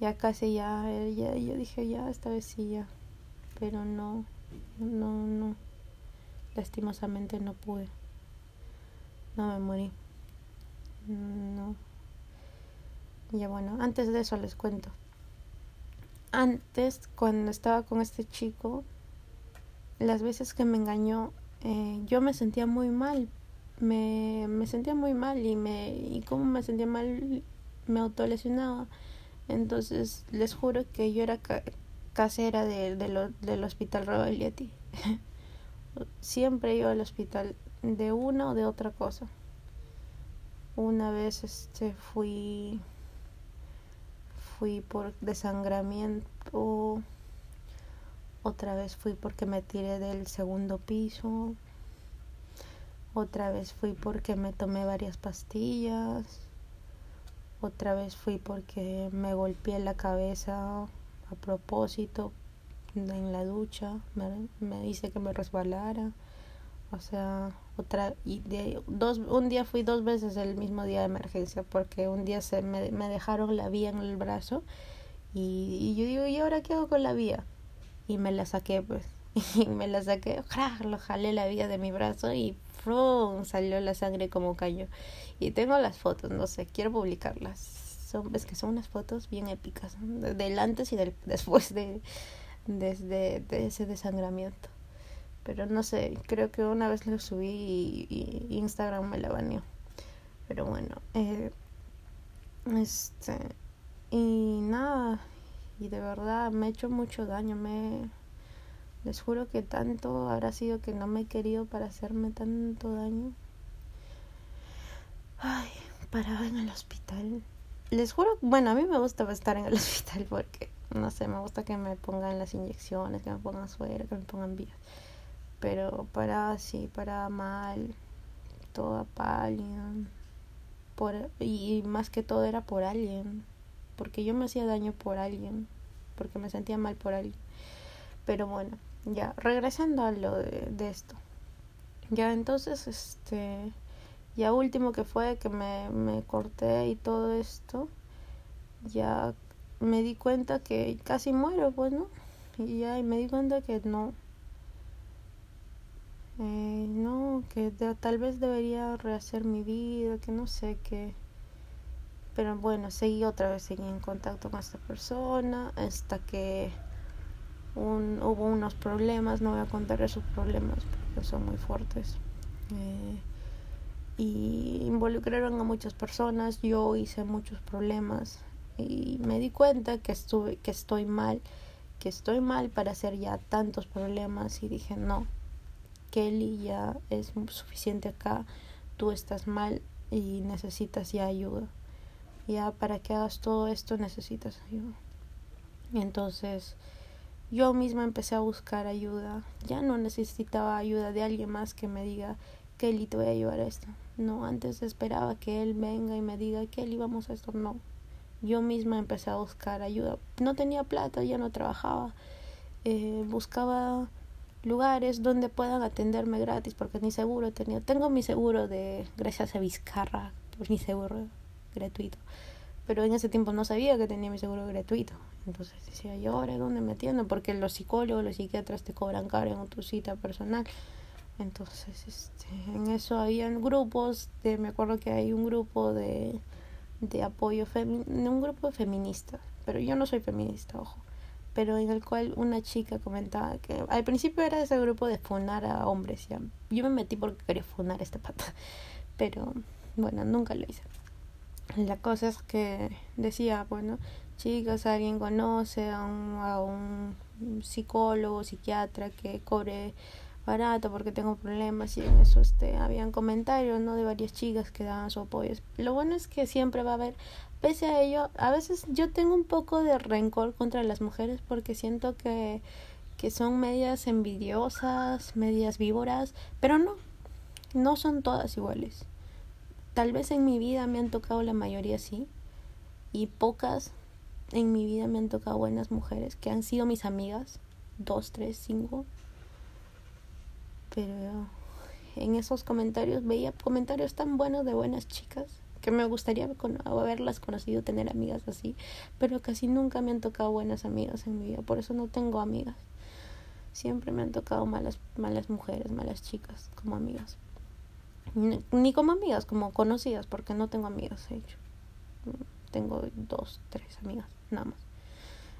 Ya casi ya, ya, yo dije ya, esta vez sí ya. Pero no, no, no lastimosamente no pude. No me morí. No. Ya bueno, antes de eso les cuento. Antes, cuando estaba con este chico, las veces que me engañó, eh, yo me sentía muy mal. Me, me sentía muy mal y me y como me sentía mal me autolesionaba. Entonces les juro que yo era casera de, de lo, del hospital Rebeliati. siempre iba al hospital de una o de otra cosa. Una vez este fui fui por desangramiento, otra vez fui porque me tiré del segundo piso, otra vez fui porque me tomé varias pastillas, otra vez fui porque me golpeé la cabeza a propósito en la ducha, me, me dice que me resbalara, o sea, otra, y de, dos, un día fui dos veces el mismo día de emergencia, porque un día se me, me dejaron la vía en el brazo, y, yo digo, ¿y ahora qué hago con la vía? Y me la saqué, pues, y me la saqué, lo jalé la vía de mi brazo y ¡frum! salió la sangre como cayó. Y tengo las fotos, no sé, quiero publicarlas. Son, es que son unas fotos bien épicas, del antes y del después de, desde de ese desangramiento. Pero no sé, creo que una vez lo subí y, Instagram me la baneó. Pero bueno, eh, este, y nada, y de verdad me ha hecho mucho daño, me, les juro que tanto habrá sido que no me he querido para hacerme tanto daño. Ay, paraba en el hospital. Les juro, bueno, a mí me gusta estar en el hospital porque, no sé, me gusta que me pongan las inyecciones, que me pongan suero, que me pongan vías. Pero para así, para mal, toda pálida. Por, y más que todo era por alguien. Porque yo me hacía daño por alguien. Porque me sentía mal por alguien. Pero bueno, ya, regresando a lo de, de esto. Ya, entonces, este. Ya último que fue que me, me corté y todo esto. Ya me di cuenta que casi muero, pues, ¿no? Y ya y me di cuenta que no. Eh, no, que tal vez debería rehacer mi vida, que no sé qué. Pero bueno, seguí otra vez, seguí en contacto con esta persona hasta que un, hubo unos problemas, no voy a contar esos problemas porque son muy fuertes. Eh, y involucraron a muchas personas, yo hice muchos problemas y me di cuenta que estuve, que estoy mal, que estoy mal para hacer ya tantos problemas y dije no, Kelly ya es suficiente acá, tú estás mal y necesitas ya ayuda. Ya para que hagas todo esto necesitas ayuda. Entonces yo misma empecé a buscar ayuda. Ya no necesitaba ayuda de alguien más que me diga, Kelly, te voy a ayudar a esto. No, antes esperaba que él venga y me diga, Kelly, vamos a esto. No. Yo misma empecé a buscar ayuda. No tenía plata, ya no trabajaba. Eh, buscaba lugares donde puedan atenderme gratis porque ni seguro tenía. Tengo mi seguro de, gracias a Vizcarra, mi seguro gratuito. Pero en ese tiempo no sabía que tenía mi seguro gratuito. Entonces decía, ¿y ahora dónde me atiendo? Porque los psicólogos, los psiquiatras te cobran caro en tu cita personal. Entonces, este, en eso habían grupos, de, me acuerdo que hay un grupo de, de apoyo, feminista un grupo feminista, pero yo no soy feminista, ojo, pero en el cual una chica comentaba que al principio era ese grupo de funar a hombres, yo me metí porque quería funar a esta pata, pero bueno, nunca lo hice. La cosa es que decía, bueno, chicas, alguien conoce a un, a un psicólogo, psiquiatra que cobre barato porque tengo problemas y en eso este habían comentarios no de varias chicas que daban su apoyo lo bueno es que siempre va a haber pese a ello a veces yo tengo un poco de rencor contra las mujeres porque siento que que son medias envidiosas medias víboras pero no no son todas iguales tal vez en mi vida me han tocado la mayoría sí y pocas en mi vida me han tocado buenas mujeres que han sido mis amigas, dos, tres, cinco. Pero en esos comentarios veía comentarios tan buenos de buenas chicas que me gustaría haberlas conocido, tener amigas así, pero casi nunca me han tocado buenas amigas en mi vida, por eso no tengo amigas. Siempre me han tocado malas, malas mujeres, malas chicas como amigas. Ni como amigas, como conocidas, porque no tengo amigas, hecho. Tengo dos, tres amigas nada más.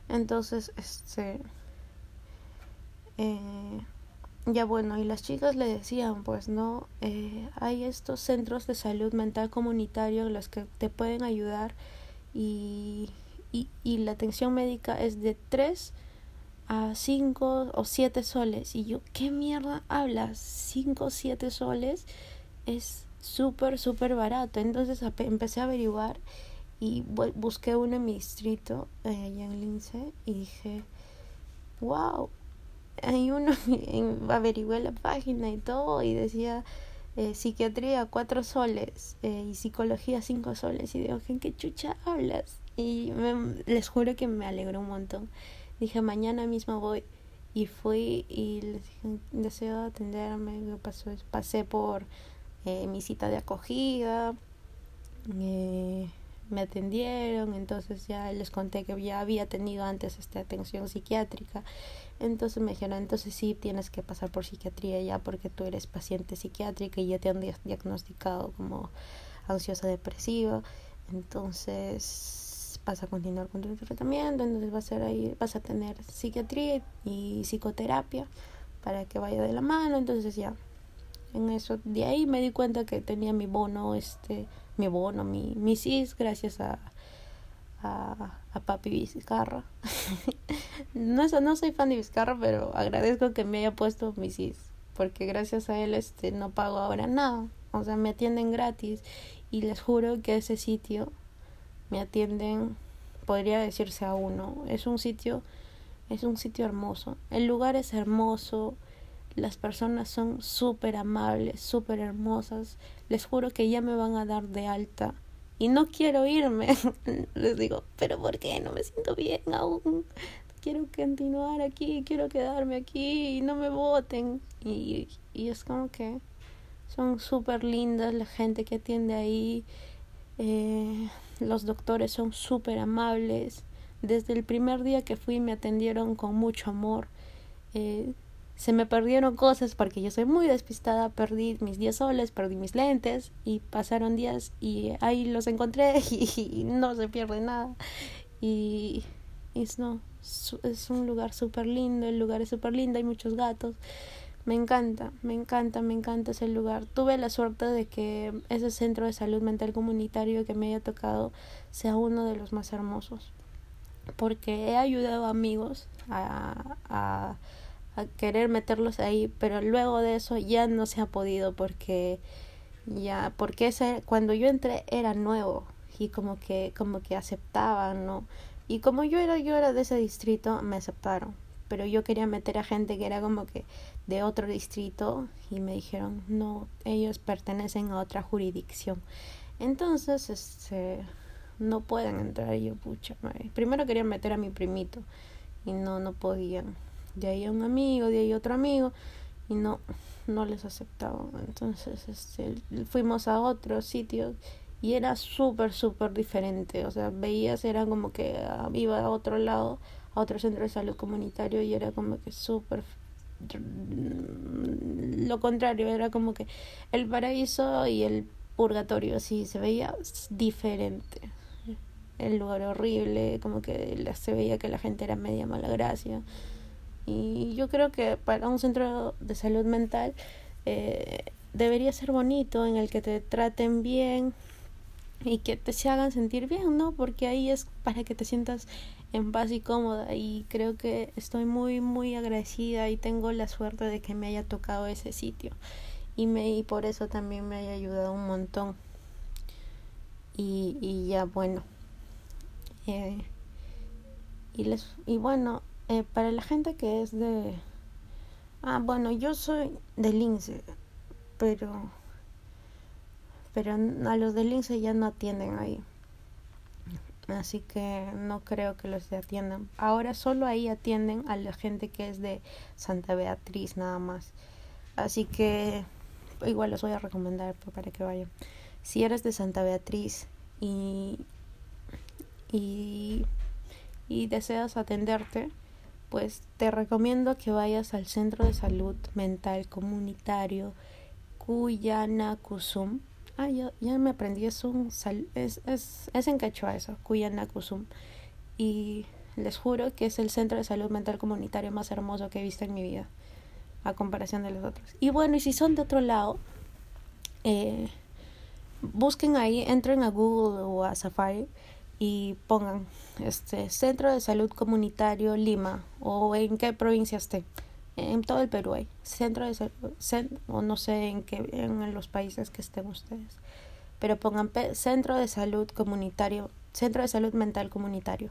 Entonces, este... Eh, ya bueno, y las chicas le decían, pues no, eh, hay estos centros de salud mental comunitario en los que te pueden ayudar y, y, y la atención médica es de 3 a 5 o 7 soles. Y yo, ¿qué mierda hablas? 5 o 7 soles es súper, súper barato. Entonces empecé a averiguar y busqué uno en mi distrito, eh, allá en Lince, y dije, wow, hay uno, averigué la página y todo, y decía eh, psiquiatría cuatro soles eh, y psicología cinco soles, y digo, ¿en qué chucha hablas? Y les juro que me alegró un montón. Dije, mañana mismo voy. Y fui y les dije, deseo atenderme. Pasó, pasé por mi cita de acogida. Eh, me atendieron, entonces ya les conté que ya había tenido antes esta atención psiquiátrica. Entonces me dijeron, entonces sí tienes que pasar por psiquiatría ya porque tú eres paciente psiquiátrica y ya te han diagnosticado como ansiosa depresiva. Entonces, vas a continuar con tu tratamiento, entonces vas a, ahí, vas a tener psiquiatría y psicoterapia para que vaya de la mano, entonces ya en eso de ahí me di cuenta que tenía mi bono este mi bono mi mi cis gracias a a, a papi Vizcarra. No no soy fan de Vizcarra pero agradezco que me haya puesto mi cis porque gracias a él este no pago ahora nada. O sea me atienden gratis y les juro que ese sitio me atienden podría decirse a uno. Es un sitio es un sitio hermoso. El lugar es hermoso las personas son súper amables, súper hermosas. Les juro que ya me van a dar de alta. Y no quiero irme. Les digo, pero ¿por qué? No me siento bien aún. Quiero continuar aquí, quiero quedarme aquí y no me voten. Y, y es como que son súper lindas la gente que atiende ahí. Eh, los doctores son súper amables. Desde el primer día que fui me atendieron con mucho amor. Eh, se me perdieron cosas porque yo soy muy despistada, perdí mis 10 soles, perdí mis lentes y pasaron días y ahí los encontré y, no se pierde nada. Y, es, no, es un lugar súper lindo, el lugar es súper lindo, hay muchos gatos. Me encanta, me encanta, me encanta ese lugar. Tuve la suerte de que ese centro de salud mental comunitario que me haya tocado sea uno de los más hermosos. Porque he ayudado a amigos a, a a querer meterlos ahí, pero luego de eso ya no se ha podido porque ya porque ese cuando yo entré era nuevo y como que como que aceptaban, ¿no? Y como yo era yo era de ese distrito, me aceptaron, pero yo quería meter a gente que era como que de otro distrito y me dijeron, "No, ellos pertenecen a otra jurisdicción." Entonces, este no pueden entrar yo pucha, primero quería meter a mi primito y no no podían de ahí a un amigo, de ahí otro amigo, y no, no les aceptaban. Entonces este, fuimos a otro sitio y era súper, súper diferente. O sea, veías, era como que ah, iba a otro lado, a otro centro de salud comunitario y era como que súper lo contrario, era como que el paraíso y el purgatorio, así se veía diferente. El lugar horrible, como que se veía que la gente era media mala gracia. Y yo creo que para un centro de salud mental eh, debería ser bonito, en el que te traten bien y que te se hagan sentir bien, ¿no? Porque ahí es para que te sientas en paz y cómoda y creo que estoy muy muy agradecida y tengo la suerte de que me haya tocado ese sitio y me y por eso también me haya ayudado un montón y, y ya bueno eh, y les y bueno eh, para la gente que es de... Ah, bueno, yo soy de Lince, pero... Pero a los de Lince ya no atienden ahí. Así que no creo que los atiendan. Ahora solo ahí atienden a la gente que es de Santa Beatriz nada más. Así que igual les voy a recomendar para que vayan. Si eres de Santa Beatriz y, y, y deseas atenderte, pues te recomiendo que vayas al Centro de Salud Mental Comunitario Cuyana Kusum. Ah, ya, ya me aprendí, es un es, es, es en quechua eso, Cuyana Kusum. Y les juro que es el centro de salud mental comunitario más hermoso que he visto en mi vida, a comparación de los otros. Y bueno, y si son de otro lado, eh, busquen ahí, entren a Google o a Safari y pongan este Centro de Salud Comunitario Lima o en qué provincia esté. En todo el Perú hay centro de salud, o no sé en qué en los países que estén ustedes. Pero pongan Centro de Salud Comunitario, Centro de Salud Mental Comunitario.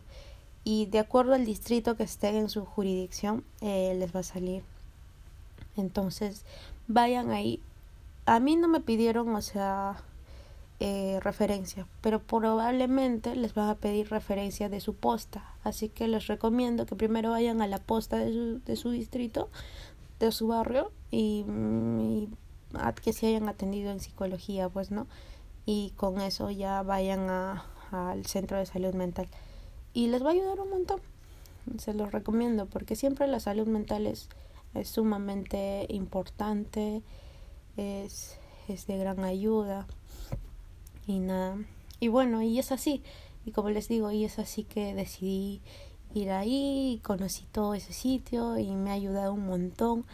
Y de acuerdo al distrito que esté en su jurisdicción, eh, les va a salir. Entonces, vayan ahí. A mí no me pidieron, o sea, eh, referencia, pero probablemente les van a pedir referencia de su posta. Así que les recomiendo que primero vayan a la posta de su, de su distrito, de su barrio y, y que se hayan atendido en psicología, pues, ¿no? Y con eso ya vayan a, al centro de salud mental. Y les va a ayudar un montón. Se los recomiendo porque siempre la salud mental es, es sumamente importante, es, es de gran ayuda y nada. Y bueno, y es así. Y como les digo, y es así que decidí ir ahí, conocí todo ese sitio y me ha ayudado un montón.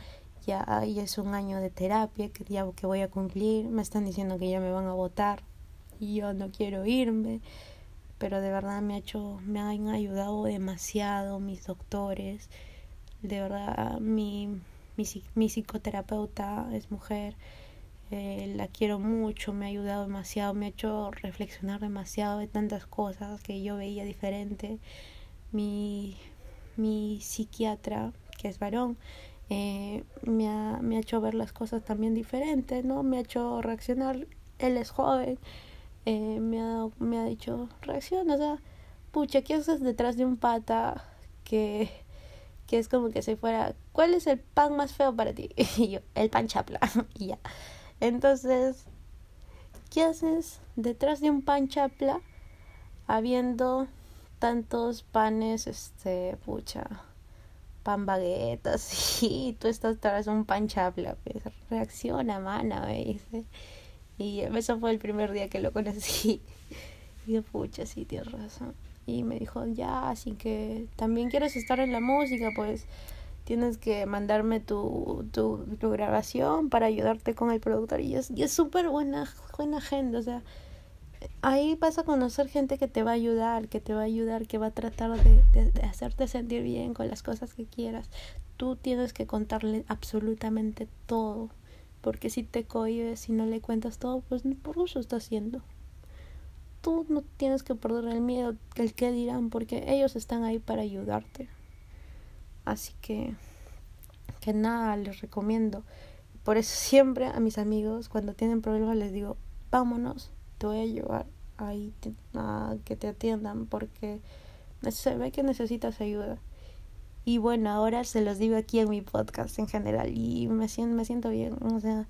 Ya, ya es un año de terapia que ya que voy a cumplir. Me están diciendo que ya me van a votar y yo no quiero irme. Pero de verdad me ha hecho, me han ayudado demasiado mis doctores. De verdad, mi, mi, mi psicoterapeuta es mujer. Eh, la quiero mucho, me ha ayudado demasiado, me ha hecho reflexionar demasiado de tantas cosas que yo veía diferente. Mi, mi psiquiatra, que es varón, eh, me, ha, me ha hecho ver las cosas también diferentes, ¿no? Me ha hecho reaccionar, él es joven, eh, me, ha, me ha dicho, reacciona, o sea, pucha, ¿qué haces detrás de un pata que, que es como que se fuera, ¿cuál es el pan más feo para ti? Y yo, el pan chapla, y ya. Entonces, ¿qué haces detrás de un pan chapla habiendo tantos panes, este, pucha, pan baguetas y tú estás detrás de un pan chapla? Pues, reacciona, mana, me dice. Y eso fue el primer día que lo conocí. Y yo, pucha, sí, tienes razón. Y me dijo, ya, así que también quieres estar en la música, pues tienes que mandarme tu, tu, tu, grabación para ayudarte con el productor. Y es y súper buena, buena gente, o sea, ahí vas a conocer gente que te va a ayudar, que te va a ayudar, que va a tratar de, de, hacerte sentir bien con las cosas que quieras. Tú tienes que contarle absolutamente todo, porque si te cohibes y no le cuentas todo, pues por eso está haciendo. Tú no tienes que perder el miedo, el que dirán, porque ellos están ahí para ayudarte. Así que, que nada, les recomiendo. Por eso siempre a mis amigos, cuando tienen problemas, les digo, vámonos, te voy a llevar ahí a que te atiendan porque se ve que necesitas ayuda. Y bueno, ahora se los digo aquí en mi podcast en general y me siento, me siento bien. O sea,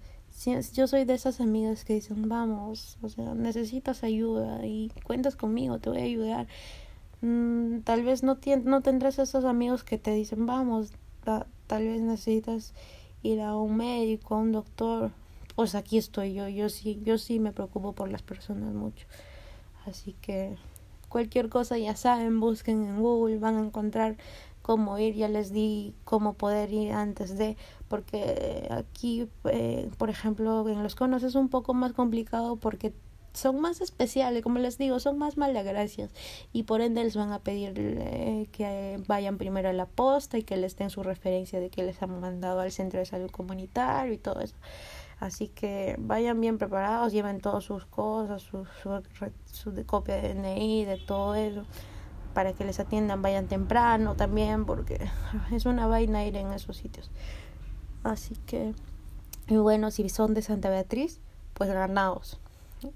yo soy de esas amigas que dicen, vamos, o sea, necesitas ayuda y cuentas conmigo, te voy a ayudar. Mm, tal vez no, no tendrás esos amigos que te dicen, vamos, tal vez necesitas ir a un médico, a un doctor. Pues aquí estoy yo, yo sí, yo sí me preocupo por las personas mucho. Así que cualquier cosa ya saben, busquen en Google, van a encontrar cómo ir, ya les di cómo poder ir antes de, porque aquí, eh, por ejemplo, en los conos es un poco más complicado porque son más especiales, como les digo, son más malagracias y por ende les van a pedir eh, que vayan primero a la posta y que les den su referencia de que les han mandado al centro de salud comunitario y todo eso. Así que vayan bien preparados, lleven todas sus cosas, su, su, copia de DNI, de todo eso, para que les atiendan, vayan temprano también, porque es una vaina ir en esos sitios. Así que, y bueno, si son de Santa Beatriz, pues ganados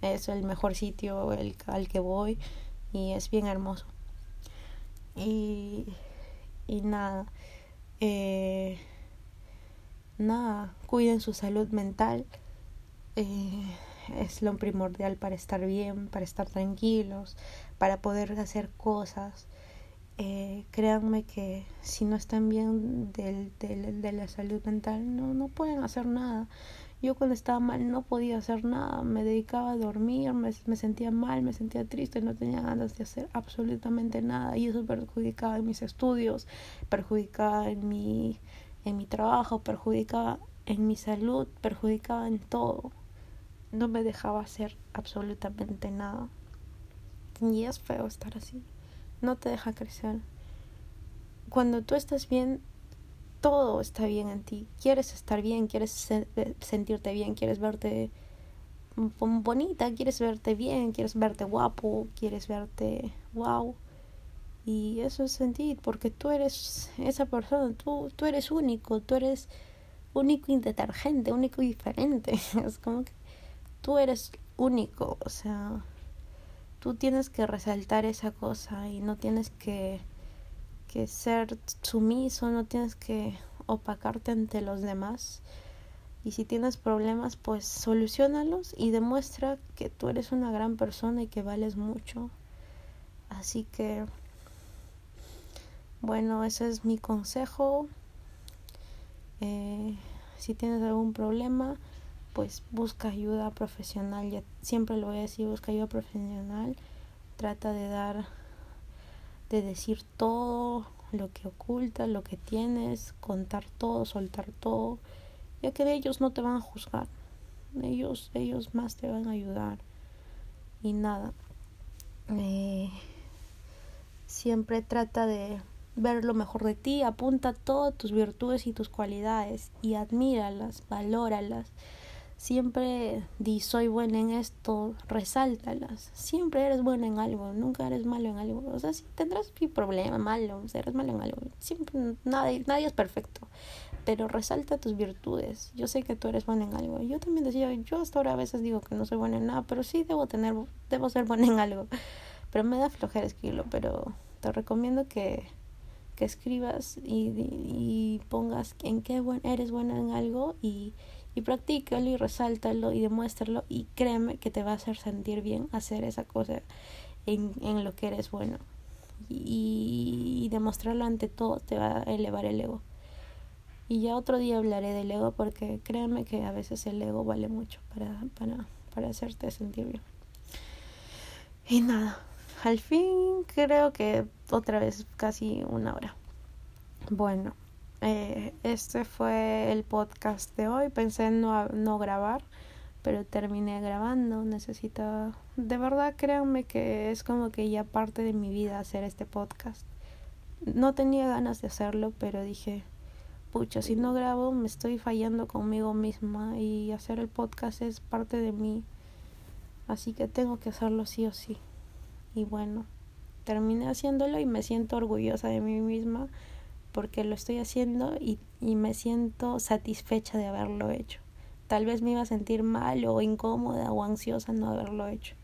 es el mejor sitio el, al que voy y es bien hermoso. Y, y nada, eh, nada, cuiden su salud mental. Eh, es lo primordial para estar bien, para estar tranquilos, para poder hacer cosas. Eh, créanme que si no están bien del, del, de la salud mental, no, no pueden hacer nada. Yo cuando estaba mal no podía hacer nada, me dedicaba a dormir, me, me, sentía mal, me sentía triste, no tenía ganas de hacer absolutamente nada y eso perjudicaba en mis estudios, perjudicaba en mi, en mi trabajo, perjudicaba en mi salud, perjudicaba en todo. No me dejaba hacer absolutamente nada. Y es feo estar así. No te deja crecer. Cuando tú estás bien, todo está bien en ti. Quieres estar bien, quieres eh, sentirte bien, quieres verte bonita, quieres verte bien, quieres verte guapo, quieres verte wow. Y eso es sentir, porque tú eres esa persona, tú, tú eres único, tú eres único y detergente, único diferente. Es como que tú eres único, o sea, tú tienes que resaltar esa cosa y no tienes que ser sumiso, no tienes que opacarte ante los demás. Y si tienes problemas, pues solucionalos y demuestra que tú eres una gran persona y que vales mucho. Así que, bueno, ese es mi consejo. Eh, si tienes algún problema, pues busca ayuda profesional. Ya siempre lo voy a decir, busca ayuda profesional trata de dar, de decir todo lo que oculta, lo que tienes, contar todo, soltar todo, ya que ellos no te van a juzgar, ellos, ellos más te van a ayudar y nada. Eh, siempre trata de ver lo mejor de ti, apunta todas tus virtudes y tus cualidades y admíralas, valóralas. Siempre di soy buena en esto, resáltalas. Siempre eres buena en algo, nunca eres malo en algo. O sea, si tendrás mi problema, malo, o eres malo en algo. Siempre, nadie, nadie es perfecto. Pero resalta tus virtudes. Yo sé que tú eres buena en algo. Yo también decía, yo hasta ahora a veces digo que no soy buena en nada, pero sí debo tener, debo ser buena en algo. Pero me da flojera escribirlo, pero te recomiendo que que escribas y, y pongas en qué eres buena en algo y, y practícalo y resáltalo y demuéstralo y créeme que te va a hacer sentir bien hacer esa cosa en, en lo que eres bueno. Y, y demostrarlo ante todo te va a elevar el ego. Y ya otro día hablaré del ego porque créeme que a veces el ego vale mucho para, para, para hacerte sentir bien. Y nada al fin creo que otra vez casi una hora. Bueno, eh, este fue el podcast de hoy. Pensé en no, no grabar, pero terminé grabando. Necesito, de verdad, créanme que es como que ya parte de mi vida hacer este podcast. No tenía ganas de hacerlo, pero dije, pucha, si no grabo me estoy fallando conmigo misma y hacer el podcast es parte de mí. Así que tengo que hacerlo sí o sí. Y bueno, terminé haciéndolo y me siento orgullosa de mí misma porque lo estoy haciendo y, y me siento satisfecha de haberlo hecho. Tal vez me iba a sentir mal o incómoda o ansiosa no haberlo hecho.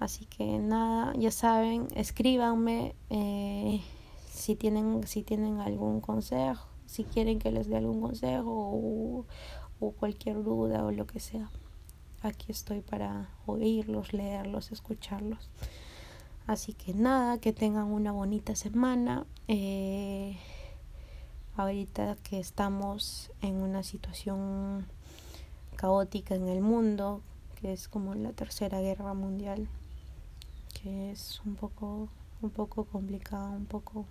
Así que nada, ya saben, escríbanme eh, si tienen si tienen algún consejo, si quieren que les dé algún consejo o, cualquier duda o lo que sea. Aquí estoy para oírlos, leerlos, escucharlos. Así que nada, que tengan una bonita semana. Eh, ahorita que estamos en una situación caótica en el mundo, que es como la tercera guerra mundial, que es un poco, un poco complicado, un poco,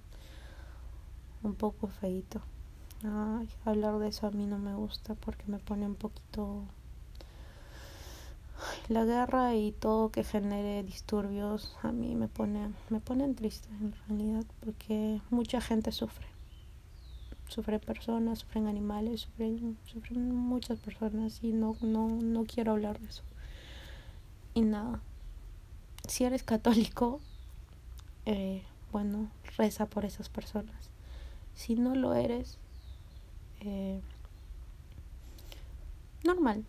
un poco feito. hablar de eso a mí no me gusta porque me pone un poquito la guerra y todo que genere disturbios a mí me pone me ponen triste en realidad porque mucha gente sufre sufren personas sufren animales sufren sufren muchas personas y no no no quiero hablar de eso. Y nada si eres católico eh, bueno reza por esas personas. Si no lo eres eh, normal.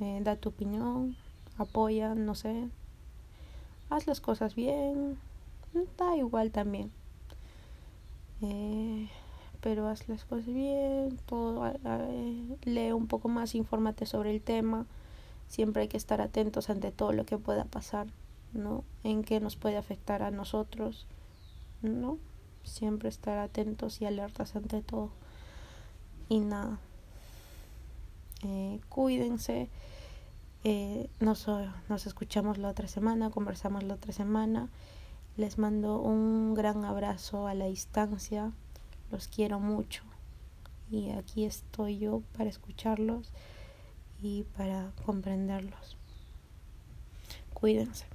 Eh, da tu opinión, apoya, no sé, haz las cosas bien, da igual también. Eh, pero haz las cosas bien, todo, lee un poco más, infórmate sobre el tema. Siempre hay que estar atentos ante todo lo que pueda pasar, ¿no? En qué nos puede afectar a nosotros, ¿no? Siempre estar atentos y alertas ante todo. Y nada. Eh, cuídense. Eh, nos, nos escuchamos la otra semana, conversamos la otra semana. Les mando un gran abrazo a la distancia. Los quiero mucho. Y aquí estoy yo para escucharlos y para comprenderlos. Cuídense.